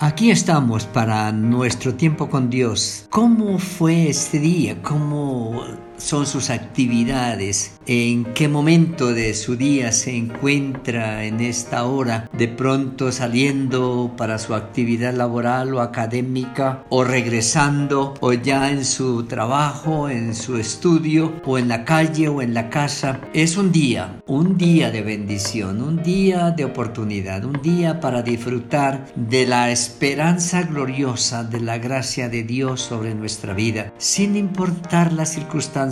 Aquí estamos para nuestro tiempo con Dios. ¿Cómo fue este día? ¿Cómo son sus actividades, en qué momento de su día se encuentra en esta hora, de pronto saliendo para su actividad laboral o académica, o regresando, o ya en su trabajo, en su estudio, o en la calle o en la casa. Es un día, un día de bendición, un día de oportunidad, un día para disfrutar de la esperanza gloriosa de la gracia de Dios sobre nuestra vida, sin importar las circunstancias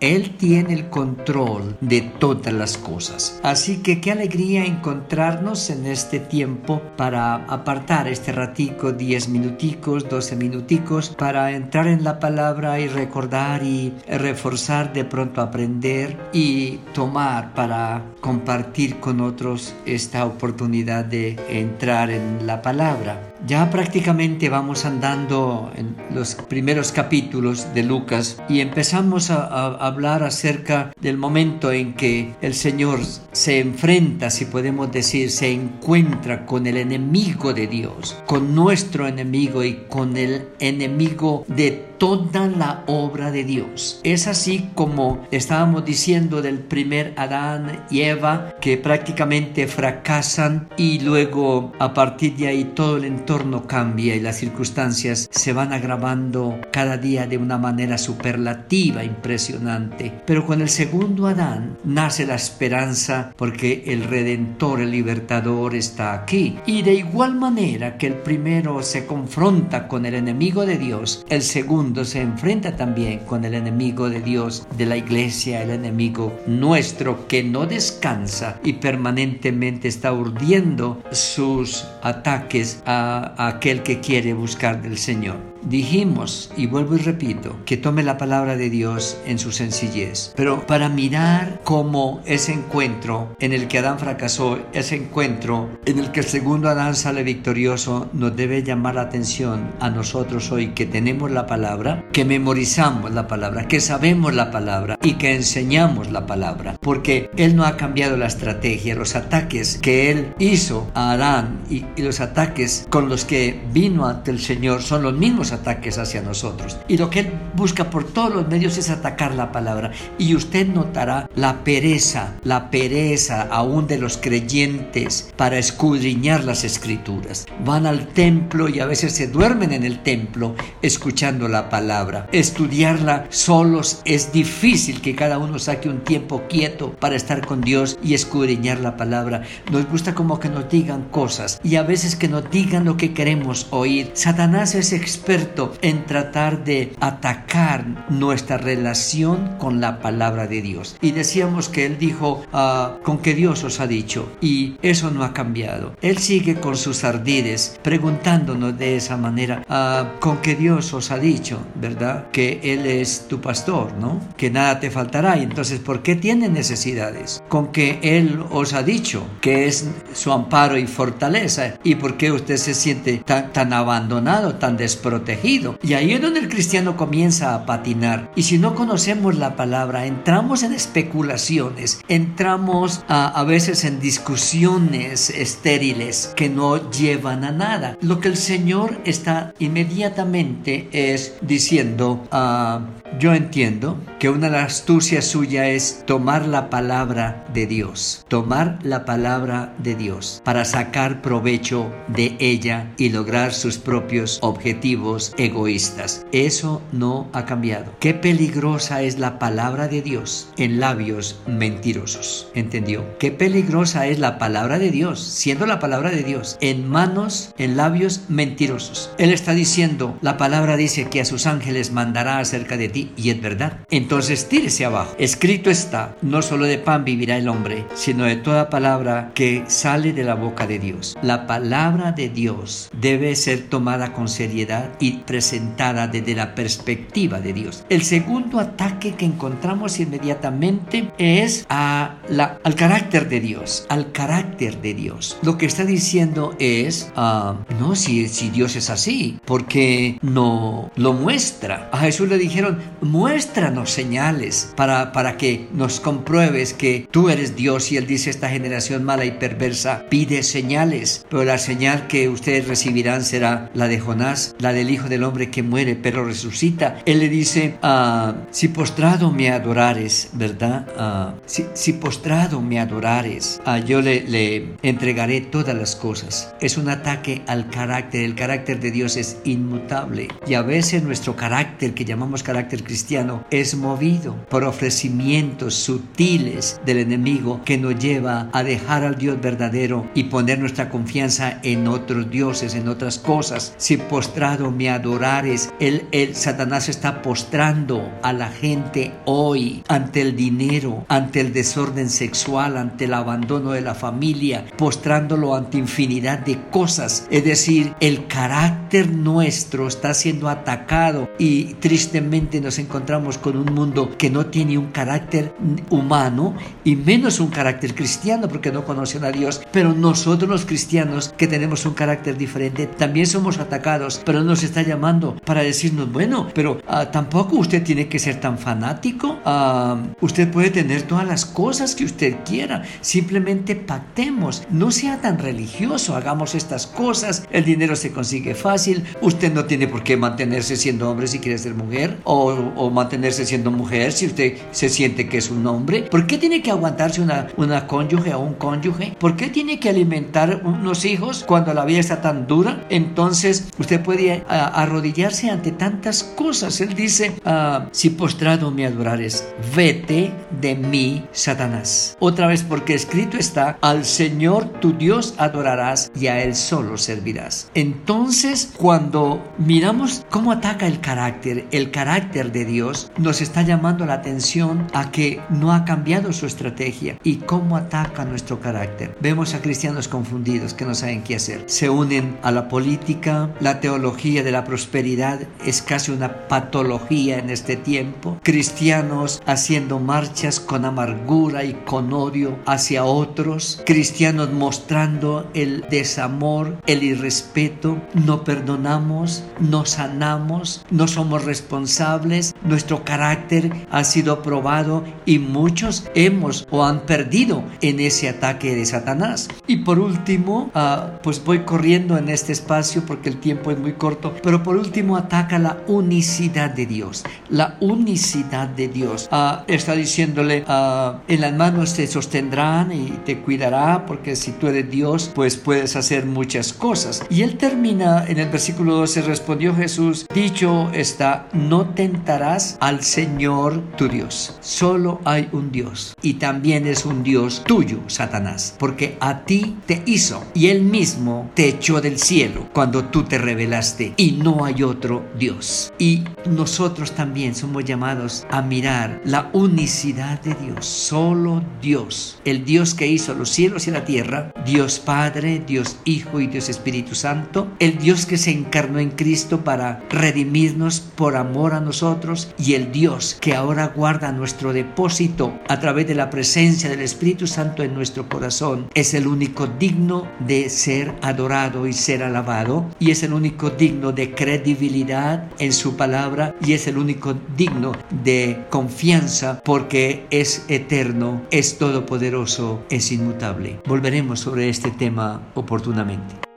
él tiene el control de todas las cosas. Así que qué alegría encontrarnos en este tiempo para apartar este ratico, 10 minuticos, 12 minuticos, para entrar en la palabra y recordar y reforzar, de pronto aprender y tomar para compartir con otros esta oportunidad de entrar en la palabra. Ya prácticamente vamos andando en los primeros capítulos de Lucas y empezamos a, hablar acerca del momento en que el Señor se enfrenta, si podemos decir, se encuentra con el enemigo de Dios, con nuestro enemigo y con el enemigo de toda la obra de Dios. Es así como estábamos diciendo del primer Adán y Eva que prácticamente fracasan y luego a partir de ahí todo el entorno cambia y las circunstancias se van agravando cada día de una manera superlativa, impresionante. Pero con el segundo Adán nace la esperanza porque el Redentor, el Libertador está aquí. Y de igual manera que el primero se confronta con el enemigo de Dios, el segundo se enfrenta también con el enemigo de Dios, de la iglesia, el enemigo nuestro que no descansa y permanentemente está urdiendo sus ataques a, aquel que quiere buscar del Señor. Dijimos, y vuelvo y repito, que tome la palabra de Dios en su sencillez, pero para mirar cómo ese encuentro en el que Adán fracasó, ese encuentro en el que el segundo Adán sale victorioso, nos debe llamar la atención a nosotros hoy que tenemos la palabra, que memorizamos la palabra, que sabemos la palabra y que enseñamos la palabra, porque Él no ha cambiado la estrategia, los ataques que Él hizo a Adán y, y los ataques con los que vino ante el Señor son los mismos ataques hacia nosotros. Y lo que Él busca por todos los medios es atacar la palabra. Y usted notará la pereza, la pereza aún de los creyentes para escudriñar las escrituras. Van al templo y a veces se duermen en el templo escuchando la palabra. Estudiarla solos es difícil que cada uno saque un tiempo quieto para estar con Dios y escudriñar la palabra. Nos gusta como que nos digan cosas y a veces que nos digan lo que queremos oír. Satanás es experto en tratar de atacar nuestra relación con la palabra de Dios. Y decíamos que él dijo, ah, con que Dios os ha dicho, y eso no ha cambiado. Él sigue con sus ardides preguntándonos de esa manera, ah, con que Dios os ha dicho, ¿verdad? Que Él es tu pastor, ¿no? Que nada te faltará. Y entonces, ¿por qué tiene necesidades? Con que Él os ha dicho que es su amparo y fortaleza. ¿Y por qué usted se siente tan, tan abandonado, tan desprotegido? Y ahí es donde el cristiano comienza a patinar. Y si no conocemos la palabra, entramos en especulaciones, entramos a, veces en discusiones estériles que no llevan a nada. Lo que el Señor está inmediatamente es diciendo, uh, yo entiendo que una de las astucias suya es tomar la palabra de Dios, tomar la palabra de Dios para sacar provecho de ella y lograr sus propios objetivos egoístas. Eso no ha cambiado. Qué peligrosa es la palabra de Dios en labios mentirosos. ¿Entendió? Qué peligrosa es la palabra de Dios, siendo la palabra de Dios, en manos, en labios mentirosos. Él está diciendo, la palabra dice que a sus ángeles mandará acerca de ti y es verdad. Entonces tírese abajo. Escrito está, no solo de pan vivirá el hombre, sino de toda palabra que sale de la boca de Dios. La palabra de Dios debe ser tomada con seriedad y presentada desde la perspectiva de Dios. El segundo ataque que encontramos inmediatamente es a la, al carácter de Dios, al carácter de Dios. Lo que está diciendo es, ah, no, si, si Dios es así, porque no lo muestra. A Jesús le dijeron, muéstranos señales para, para que nos compruebes que tú eres Dios. Y él dice, esta generación mala y perversa pide señales, pero la señal que ustedes recibirán será la de Jonás, la del Hijo del Hombre que muere pero resucita. Él le dice, ah, si postrado me adorares, ¿verdad? Ah, si, postrado me adorares, ah, yo le, le entregaré todas las cosas. Es un ataque al carácter. El carácter de Dios es inmutable. Y a veces nuestro carácter, que llamamos carácter cristiano, es movido por ofrecimientos sutiles del enemigo que nos lleva a dejar al Dios verdadero y poner nuestra confianza en otros dioses, en otras cosas. Si postrado me adorares, el, el Satanás está postrando a la gente hoy ante el dinero, ante el desorden sexual, ante el abandono de la familia, postrándolo ante infinidad de cosas. Es decir, el carácter nuestro está siendo atacado y tristemente nos encontramos con un mundo que no tiene un carácter humano y menos un carácter cristiano porque no conocen a Dios. Pero nosotros los cristianos que tenemos un carácter diferente también somos atacados, pero nos está llamando para decirnos, bueno, pero ah, tampoco usted tiene que ser tan fanático. Ah, usted puede tener todas las cosas que usted quiera. Simplemente pactemos. No sea tan religioso. Hagamos estas cosas. El dinero se consigue fácil. Usted no tiene por qué mantenerse siendo hombre si quiere ser mujer. O, o mantenerse siendo mujer si usted se siente que es un hombre. ¿Por qué tiene que aguantarse una, una cónyuge o un cónyuge? ¿Por qué tiene que alimentar unos hijos cuando la vida está tan dura? Entonces usted puede arrodillarse ante tantas cosas. Él dice, ah, si postrado me adorares, vete de mí, Satanás. Otra vez porque escrito está, al Señor tu Dios adorarás y a Él solo servirás. Entonces, cuando miramos cómo ataca el carácter, el carácter de Dios nos está llamando la atención a que no ha cambiado su estrategia y cómo ataca nuestro carácter. Vemos a cristianos confundidos que no saben qué hacer. Se unen a la política, la teología de la prosperidad es casi una patología en este tiempo. Cristianos haciendo marchas con amargura y con odio hacia otros. Cristianos mostrando el desamor, el irrespeto. No perdonamos, no sanamos, no somos responsables. Nuestro carácter ha sido probado y muchos hemos o han perdido en ese ataque de Satanás. Y por último, ah, pues voy corriendo en este espacio porque el tiempo es muy corto, pero por último ataca la unicidad de Dios, la unicidad de Dios. Ah, está diciéndole, ah, en las manos te sostendrán y te cuidará porque si tú eres Dios, pues puedes hacer muchas cosas. Y él termina en el versículo 12, respondió Jesús, dicho está, no tentarás al Señor tu Dios. Solo hay un Dios y también es un Dios tuyo, Satanás, porque a ti te hizo y él mismo te echó del cielo cuando tú te revelaste y no hay otro Dios. Y nosotros también somos llamados a mirar la unicidad de Dios, solo Dios, el Dios que hizo los cielos y la tierra, Dios Padre, Dios Hijo y Dios Espíritu Santo, el Dios que se encarnó en Cristo para redimirnos por amor a nosotros y el Dios que ahora guarda nuestro depósito a través de la presencia del Espíritu Santo en nuestro corazón, es el único digno de ser adorado y ser alabado y es el único digno de credibilidad en su palabra y es el único digno de confianza porque es eterno, es todopoderoso, es inmutable. Volveremos sobre este tema oportunamente.